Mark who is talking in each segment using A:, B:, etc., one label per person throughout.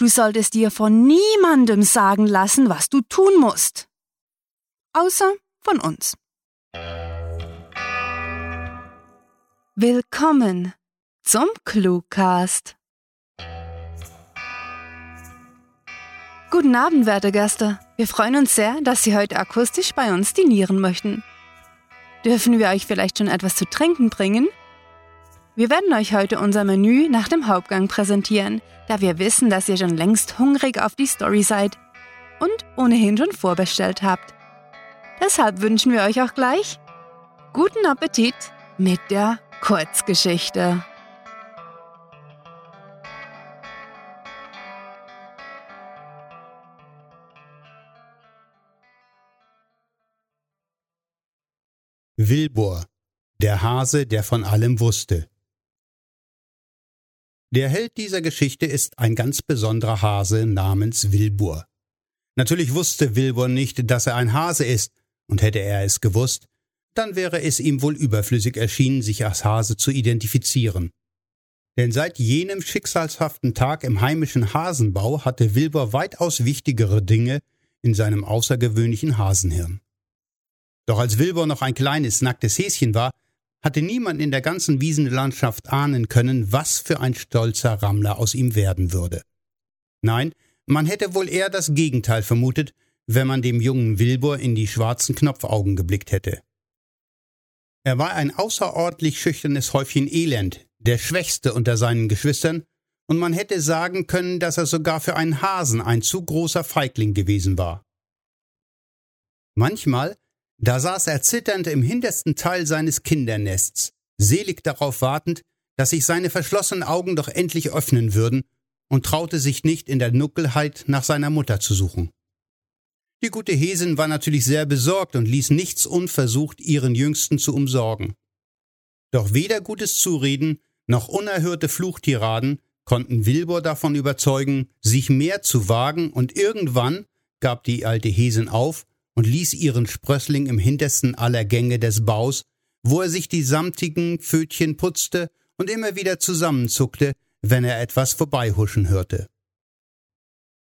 A: Du solltest dir von niemandem sagen lassen, was du tun musst. Außer von uns. Willkommen zum Cluecast. Guten Abend, werte Gäste. Wir freuen uns sehr, dass Sie heute akustisch bei uns dinieren möchten. Dürfen wir euch vielleicht schon etwas zu trinken bringen? Wir werden euch heute unser Menü nach dem Hauptgang präsentieren, da wir wissen, dass ihr schon längst hungrig auf die Story seid und ohnehin schon vorbestellt habt. Deshalb wünschen wir euch auch gleich guten Appetit mit der Kurzgeschichte.
B: Wilbur, der Hase, der von allem wusste. Der Held dieser Geschichte ist ein ganz besonderer Hase namens Wilbur. Natürlich wusste Wilbur nicht, dass er ein Hase ist, und hätte er es gewusst, dann wäre es ihm wohl überflüssig erschienen, sich als Hase zu identifizieren. Denn seit jenem schicksalshaften Tag im heimischen Hasenbau hatte Wilbur weitaus wichtigere Dinge in seinem außergewöhnlichen Hasenhirn. Doch als Wilbur noch ein kleines, nacktes Häschen war, hatte niemand in der ganzen Wiesenlandschaft ahnen können, was für ein stolzer Rammler aus ihm werden würde. Nein, man hätte wohl eher das Gegenteil vermutet, wenn man dem jungen Wilbur in die schwarzen Knopfaugen geblickt hätte. Er war ein außerordentlich schüchternes Häufchen Elend, der schwächste unter seinen Geschwistern, und man hätte sagen können, dass er sogar für einen Hasen ein zu großer Feigling gewesen war. Manchmal da saß er zitternd im hintersten Teil seines Kindernests, selig darauf wartend, dass sich seine verschlossenen Augen doch endlich öffnen würden, und traute sich nicht in der Nuckelheit nach seiner Mutter zu suchen. Die gute Hesin war natürlich sehr besorgt und ließ nichts unversucht, ihren Jüngsten zu umsorgen. Doch weder gutes Zureden noch unerhörte Fluchtiraden konnten Wilbur davon überzeugen, sich mehr zu wagen, und irgendwann gab die alte Hesin auf und ließ ihren Sprössling im hintersten aller Gänge des Baus, wo er sich die samtigen Pfötchen putzte und immer wieder zusammenzuckte, wenn er etwas vorbeihuschen hörte.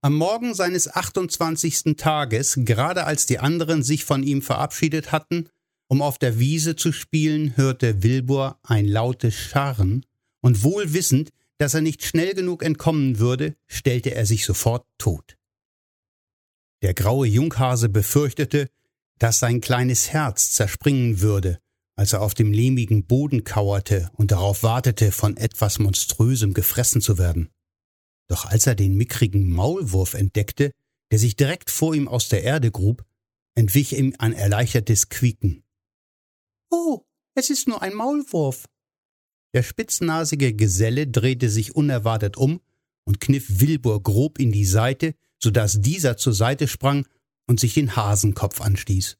B: Am Morgen seines 28. Tages, gerade als die anderen sich von ihm verabschiedet hatten, um auf der Wiese zu spielen, hörte Wilbur ein lautes Scharren, und wohl wissend, dass er nicht schnell genug entkommen würde, stellte er sich sofort tot. Der graue Junghase befürchtete, dass sein kleines Herz zerspringen würde, als er auf dem lehmigen Boden kauerte und darauf wartete, von etwas Monströsem gefressen zu werden. Doch als er den mickrigen Maulwurf entdeckte, der sich direkt vor ihm aus der Erde grub, entwich ihm ein erleichtertes Quieken. Oh, es ist nur ein Maulwurf. Der spitznasige Geselle drehte sich unerwartet um und kniff Wilbur grob in die Seite, so dass dieser zur Seite sprang und sich den Hasenkopf anstieß.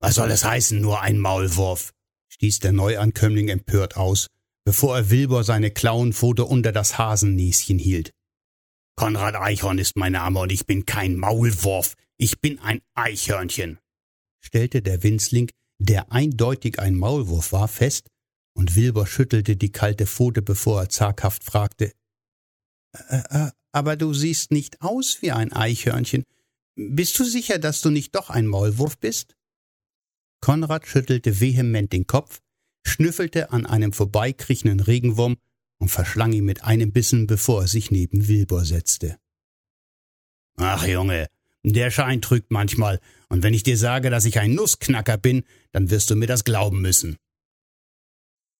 B: Was soll es heißen, nur ein Maulwurf? stieß der Neuankömmling empört aus, bevor er Wilbur seine Klauenpfote unter das Hasennäschen hielt. Konrad Eichhorn ist mein Name und ich bin kein Maulwurf, ich bin ein Eichhörnchen, stellte der Winzling, der eindeutig ein Maulwurf war, fest, und Wilbur schüttelte die kalte Pfote, bevor er zaghaft fragte, aber du siehst nicht aus wie ein Eichhörnchen. Bist du sicher, dass du nicht doch ein Maulwurf bist? Konrad schüttelte vehement den Kopf, schnüffelte an einem vorbeikriechenden Regenwurm und verschlang ihn mit einem Bissen, bevor er sich neben Wilbur setzte. Ach Junge, der Schein trügt manchmal, und wenn ich dir sage, dass ich ein Nussknacker bin, dann wirst du mir das glauben müssen.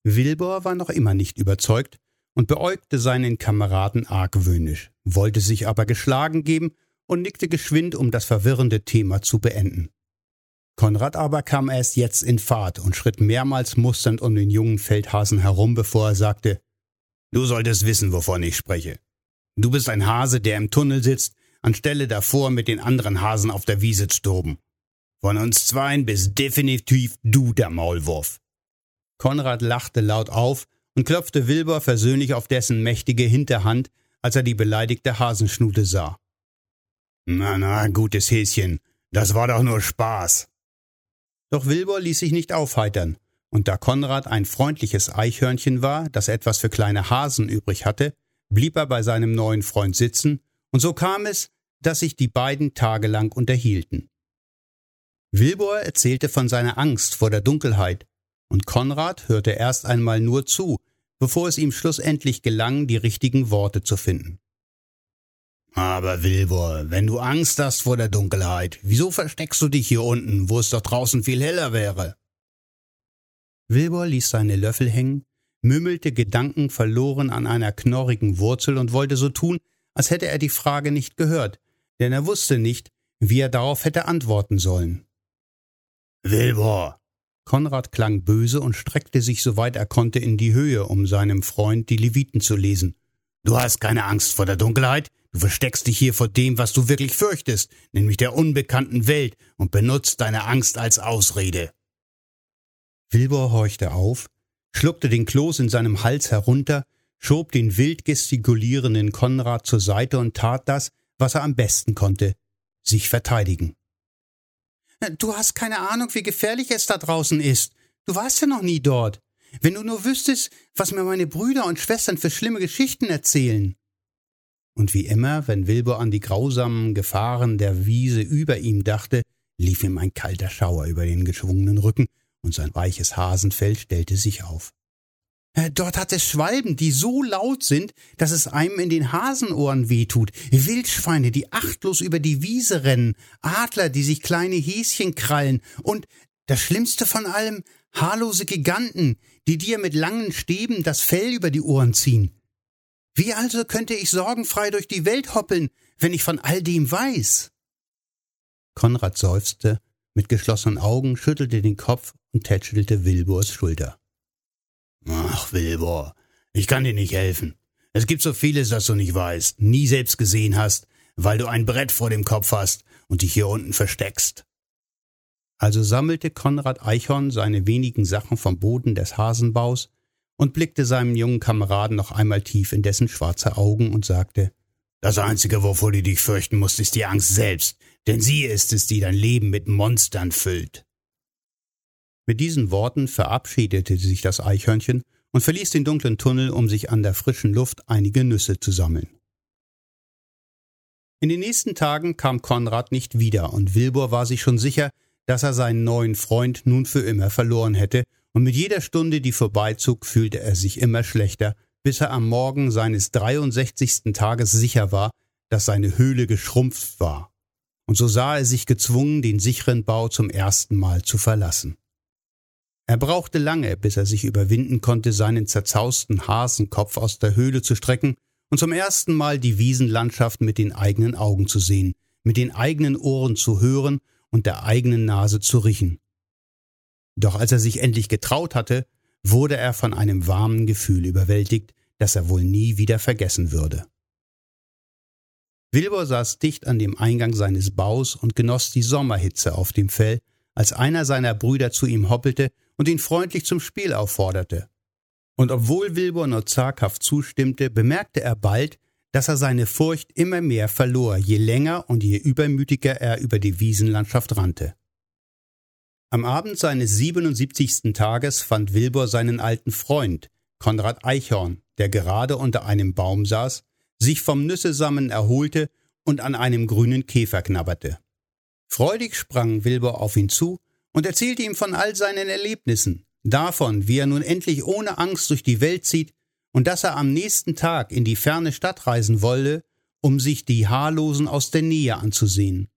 B: Wilbur war noch immer nicht überzeugt und beäugte seinen Kameraden argwöhnisch, wollte sich aber geschlagen geben und nickte geschwind, um das verwirrende Thema zu beenden. Konrad aber kam erst jetzt in Fahrt und schritt mehrmals musternd um den jungen Feldhasen herum, bevor er sagte, Du solltest wissen, wovon ich spreche. Du bist ein Hase, der im Tunnel sitzt, anstelle davor mit den anderen Hasen auf der Wiese zu toben. Von uns zweien bist definitiv du der Maulwurf. Konrad lachte laut auf und klopfte Wilbur versöhnlich auf dessen mächtige Hinterhand, als er die beleidigte Hasenschnute sah. Na, na, gutes Häschen, das war doch nur Spaß. Doch Wilbur ließ sich nicht aufheitern, und da Konrad ein freundliches Eichhörnchen war, das etwas für kleine Hasen übrig hatte, blieb er bei seinem neuen Freund sitzen, und so kam es, dass sich die beiden tagelang unterhielten. Wilbur erzählte von seiner Angst vor der Dunkelheit, und Konrad hörte erst einmal nur zu, bevor es ihm schlussendlich gelang, die richtigen Worte zu finden. Aber Wilbur, wenn du Angst hast vor der Dunkelheit, wieso versteckst du dich hier unten, wo es doch draußen viel heller wäre? Wilbur ließ seine Löffel hängen, mümmelte Gedanken verloren an einer knorrigen Wurzel und wollte so tun, als hätte er die Frage nicht gehört, denn er wusste nicht, wie er darauf hätte antworten sollen. Wilbur, Konrad klang böse und streckte sich soweit er konnte in die Höhe, um seinem Freund die Leviten zu lesen. Du hast keine Angst vor der Dunkelheit, du versteckst dich hier vor dem, was du wirklich fürchtest, nämlich der unbekannten Welt, und benutzt deine Angst als Ausrede. Wilbur horchte auf, schluckte den Kloß in seinem Hals herunter, schob den wild gestikulierenden Konrad zur Seite und tat das, was er am besten konnte, sich verteidigen. Du hast keine Ahnung, wie gefährlich es da draußen ist. Du warst ja noch nie dort. Wenn du nur wüsstest, was mir meine Brüder und Schwestern für schlimme Geschichten erzählen. Und wie immer, wenn Wilbur an die grausamen Gefahren der Wiese über ihm dachte, lief ihm ein kalter Schauer über den geschwungenen Rücken, und sein weiches Hasenfell stellte sich auf. Äh, dort hat es Schwalben, die so laut sind, dass es einem in den Hasenohren wehtut, Wildschweine, die achtlos über die Wiese rennen, Adler, die sich kleine Häschen krallen und das Schlimmste von allem, haarlose Giganten, die dir mit langen Stäben das Fell über die Ohren ziehen. Wie also könnte ich sorgenfrei durch die Welt hoppeln, wenn ich von all dem weiß? Konrad seufzte, mit geschlossenen Augen schüttelte den Kopf und tätschelte Wilburs Schulter. Ach, Wilbur, ich kann dir nicht helfen. Es gibt so vieles, das du nicht weißt, nie selbst gesehen hast, weil du ein Brett vor dem Kopf hast und dich hier unten versteckst. Also sammelte Konrad Eichhorn seine wenigen Sachen vom Boden des Hasenbaus und blickte seinem jungen Kameraden noch einmal tief in dessen schwarze Augen und sagte, das Einzige, wovor du dich fürchten musst, ist die Angst selbst, denn sie ist es, die dein Leben mit Monstern füllt. Mit diesen Worten verabschiedete sich das Eichhörnchen und verließ den dunklen Tunnel, um sich an der frischen Luft einige Nüsse zu sammeln. In den nächsten Tagen kam Konrad nicht wieder, und Wilbur war sich schon sicher, dass er seinen neuen Freund nun für immer verloren hätte, und mit jeder Stunde, die vorbeizog, fühlte er sich immer schlechter, bis er am Morgen seines 63. Tages sicher war, dass seine Höhle geschrumpft war. Und so sah er sich gezwungen, den sicheren Bau zum ersten Mal zu verlassen. Er brauchte lange, bis er sich überwinden konnte, seinen zerzausten Hasenkopf aus der Höhle zu strecken und zum ersten Mal die Wiesenlandschaft mit den eigenen Augen zu sehen, mit den eigenen Ohren zu hören und der eigenen Nase zu riechen. Doch als er sich endlich getraut hatte, wurde er von einem warmen Gefühl überwältigt, das er wohl nie wieder vergessen würde. Wilbur saß dicht an dem Eingang seines Baus und genoss die Sommerhitze auf dem Fell, als einer seiner Brüder zu ihm hoppelte und ihn freundlich zum Spiel aufforderte. Und obwohl Wilbur nur zaghaft zustimmte, bemerkte er bald, dass er seine Furcht immer mehr verlor, je länger und je übermütiger er über die Wiesenlandschaft rannte. Am Abend seines 77. Tages fand Wilbur seinen alten Freund, Konrad Eichhorn, der gerade unter einem Baum saß, sich vom Nüssesammeln erholte und an einem grünen Käfer knabberte. Freudig sprang Wilbur auf ihn zu und erzählte ihm von all seinen Erlebnissen, davon, wie er nun endlich ohne Angst durch die Welt zieht und dass er am nächsten Tag in die ferne Stadt reisen wolle, um sich die Haarlosen aus der Nähe anzusehen.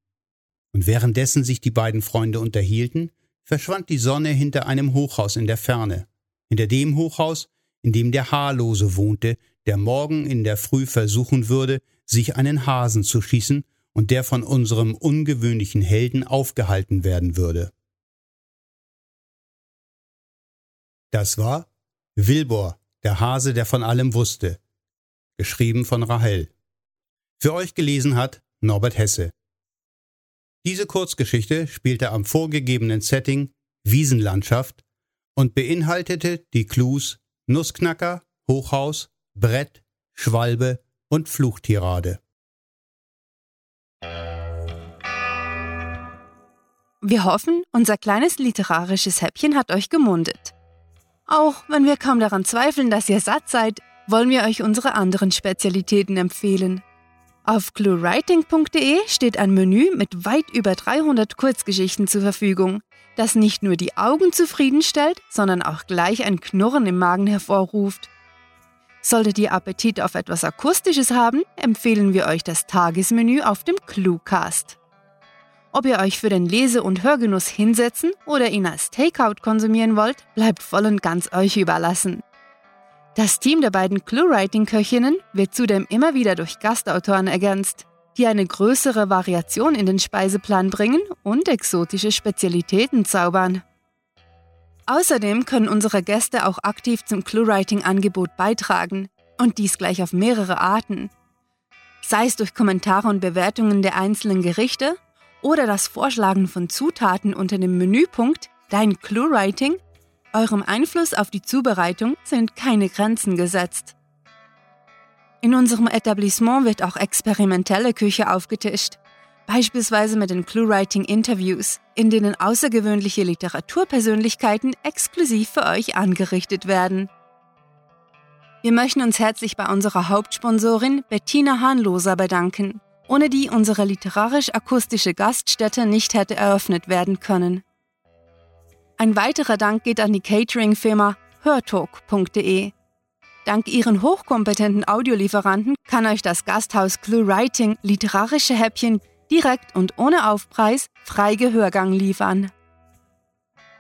B: Und währenddessen sich die beiden Freunde unterhielten, verschwand die Sonne hinter einem Hochhaus in der Ferne, hinter dem Hochhaus, in dem der Haarlose wohnte, der morgen in der Früh versuchen würde, sich einen Hasen zu schießen und der von unserem ungewöhnlichen Helden aufgehalten werden würde. Das war Wilbur, der Hase, der von allem wusste. Geschrieben von Rahel. Für euch gelesen hat Norbert Hesse. Diese Kurzgeschichte spielte am vorgegebenen Setting Wiesenlandschaft und beinhaltete die Clues Nussknacker, Hochhaus, Brett, Schwalbe und Fluchtirade.
A: Wir hoffen, unser kleines literarisches Häppchen hat euch gemundet. Auch wenn wir kaum daran zweifeln, dass ihr satt seid, wollen wir euch unsere anderen Spezialitäten empfehlen. Auf cluewriting.de steht ein Menü mit weit über 300 Kurzgeschichten zur Verfügung, das nicht nur die Augen zufriedenstellt, sondern auch gleich ein Knurren im Magen hervorruft. Solltet ihr Appetit auf etwas Akustisches haben, empfehlen wir euch das Tagesmenü auf dem Cluecast. Ob ihr euch für den Lese- und Hörgenuss hinsetzen oder ihn als Takeout konsumieren wollt, bleibt voll und ganz euch überlassen. Das Team der beiden Cluewriting-Köchinnen wird zudem immer wieder durch Gastautoren ergänzt, die eine größere Variation in den Speiseplan bringen und exotische Spezialitäten zaubern. Außerdem können unsere Gäste auch aktiv zum Cluewriting-Angebot beitragen und dies gleich auf mehrere Arten. Sei es durch Kommentare und Bewertungen der einzelnen Gerichte oder das Vorschlagen von Zutaten unter dem Menüpunkt Dein Cluewriting Eurem Einfluss auf die Zubereitung sind keine Grenzen gesetzt. In unserem Etablissement wird auch experimentelle Küche aufgetischt, beispielsweise mit den ClueWriting Interviews, in denen außergewöhnliche Literaturpersönlichkeiten exklusiv für euch angerichtet werden. Wir möchten uns herzlich bei unserer Hauptsponsorin Bettina Hahnloser bedanken, ohne die unsere literarisch-akustische Gaststätte nicht hätte eröffnet werden können. Ein weiterer Dank geht an die Catering-Firma hörtalk.de. Dank ihren hochkompetenten Audiolieferanten kann euch das Gasthaus Clue Writing literarische Häppchen direkt und ohne Aufpreis frei Gehörgang liefern.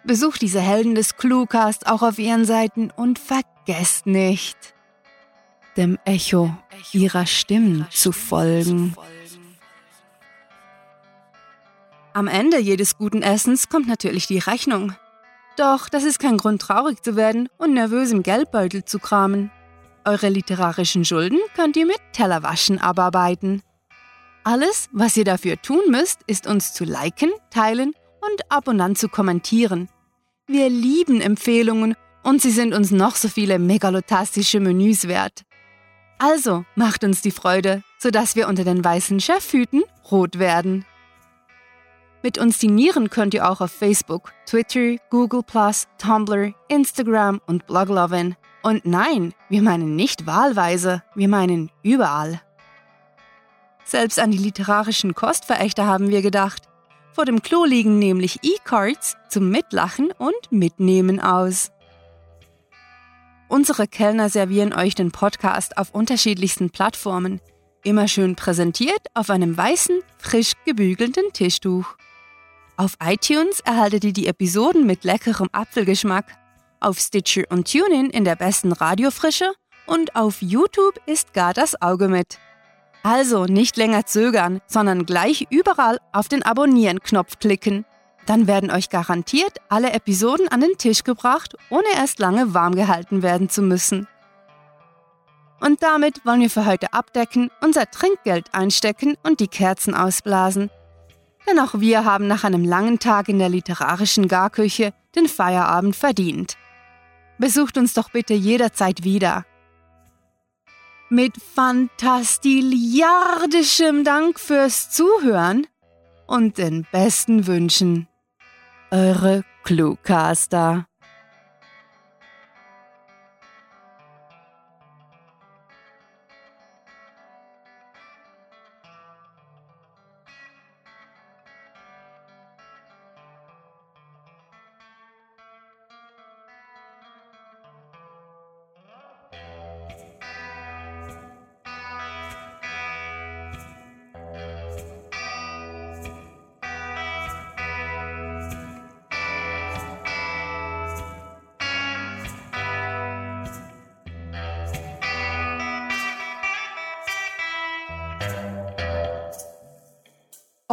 A: Besucht diese Helden des Cluecast auch auf ihren Seiten und vergesst nicht, dem Echo ihrer Stimmen zu folgen. Am Ende jedes guten Essens kommt natürlich die Rechnung. Doch das ist kein Grund, traurig zu werden und nervös im Geldbeutel zu kramen. Eure literarischen Schulden könnt ihr mit Tellerwaschen abarbeiten. Alles, was ihr dafür tun müsst, ist uns zu liken, teilen und ab und an zu kommentieren. Wir lieben Empfehlungen und sie sind uns noch so viele megalotastische Menüs wert. Also macht uns die Freude, sodass wir unter den weißen Chefhüten rot werden. Mit uns dinieren könnt ihr auch auf Facebook, Twitter, Google, Tumblr, Instagram und Bloglovin. Und nein, wir meinen nicht wahlweise, wir meinen überall. Selbst an die literarischen Kostverächter haben wir gedacht. Vor dem Klo liegen nämlich E-Cards zum Mitlachen und Mitnehmen aus. Unsere Kellner servieren euch den Podcast auf unterschiedlichsten Plattformen, immer schön präsentiert auf einem weißen, frisch gebügelten Tischtuch. Auf iTunes erhaltet ihr die Episoden mit leckerem Apfelgeschmack, auf Stitcher und TuneIn in der besten Radiofrische und auf YouTube ist gar das Auge mit. Also nicht länger zögern, sondern gleich überall auf den Abonnieren-Knopf klicken. Dann werden euch garantiert alle Episoden an den Tisch gebracht, ohne erst lange warm gehalten werden zu müssen. Und damit wollen wir für heute abdecken, unser Trinkgeld einstecken und die Kerzen ausblasen. Denn auch wir haben nach einem langen Tag in der literarischen Garküche den Feierabend verdient. Besucht uns doch bitte jederzeit wieder. Mit fantastiliardischem Dank fürs Zuhören und den besten Wünschen. Eure Cluecaster.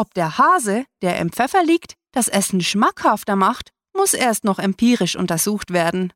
A: Ob der Hase, der im Pfeffer liegt, das Essen schmackhafter macht, muss erst noch empirisch untersucht werden.